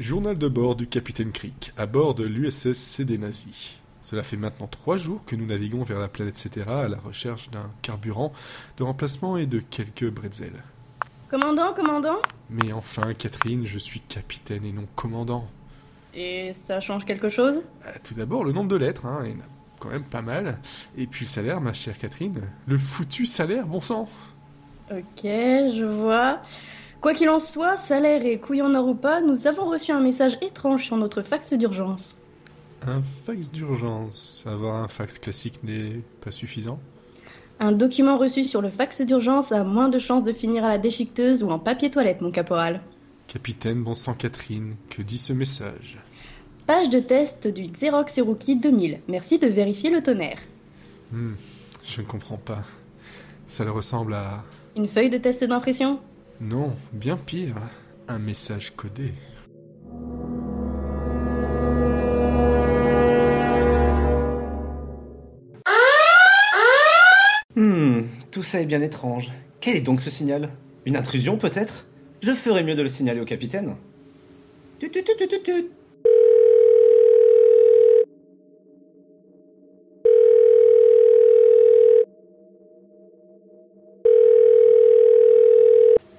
Journal de bord du capitaine Crick, à bord de l'USS CD Nazi. Cela fait maintenant trois jours que nous naviguons vers la planète Cetera à la recherche d'un carburant, de remplacement et de quelques bretzels. Commandant, commandant? Mais enfin, Catherine, je suis capitaine et non commandant. Et ça change quelque chose? Euh, Tout d'abord, le nombre de lettres, hein, il y en a quand même pas mal. Et puis le salaire, ma chère Catherine. Le foutu salaire, bon sang Ok, je vois. Quoi qu'il en soit, salaire et couille en or ou pas, nous avons reçu un message étrange sur notre fax d'urgence. Un fax d'urgence. Avoir un fax classique n'est pas suffisant Un document reçu sur le fax d'urgence a moins de chances de finir à la déchiqueteuse ou en papier toilette, mon caporal. Capitaine, bon sang Catherine, que dit ce message? Page de test du Xerox Cherokee 2000. Merci de vérifier le tonnerre. Hmm, Je ne comprends pas. Ça le ressemble à... Une feuille de test d'impression? Non, bien pire. Un message codé. Hmm, tout ça est bien étrange. Quel est donc ce signal? Une intrusion peut-être? Je ferais mieux de le signaler au capitaine.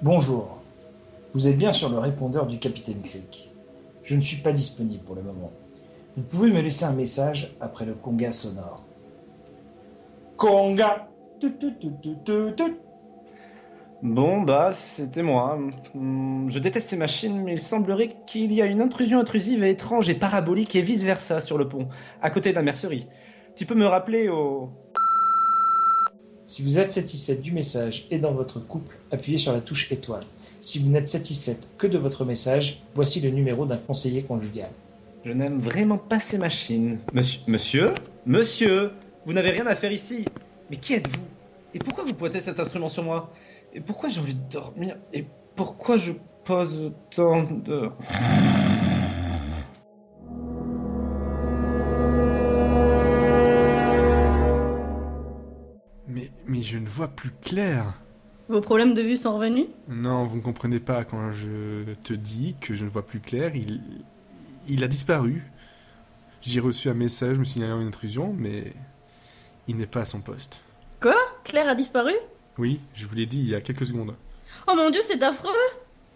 Bonjour. Vous êtes bien sur le répondeur du capitaine Crick. Je ne suis pas disponible pour le moment. Vous pouvez me laisser un message après le conga sonore. Conga. Bon, bah, c'était moi. Je déteste ces machines, mais il semblerait qu'il y a une intrusion intrusive et étrange et parabolique et vice-versa sur le pont, à côté de la mercerie. Tu peux me rappeler au... Si vous êtes satisfaite du message et dans votre couple, appuyez sur la touche étoile. Si vous n'êtes satisfaite que de votre message, voici le numéro d'un conseiller conjugal. Je n'aime vraiment pas ces machines. Monsieur Monsieur Monsieur Vous n'avez rien à faire ici. Mais qui êtes-vous? Et pourquoi vous pointez cet instrument sur moi? Et pourquoi j'ai envie de dormir? Et pourquoi je pose autant de... Mais, je ne vois plus clair. Vos problèmes de vue sont revenus? Non, vous ne comprenez pas quand je te dis que je ne vois plus clair. Il, il a disparu. J'ai reçu un message me signalant une intrusion, mais il n'est pas à son poste. Quoi? Claire a disparu? Oui, je vous l'ai dit il y a quelques secondes. Oh mon dieu, c'est affreux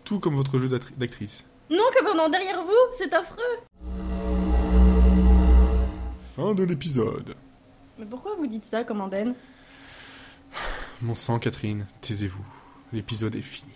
Tout comme votre jeu d'actrice. Non, commandant, derrière vous, c'est affreux Fin de l'épisode. Mais pourquoi vous dites ça, commandant Mon sang, Catherine, taisez-vous. L'épisode est fini.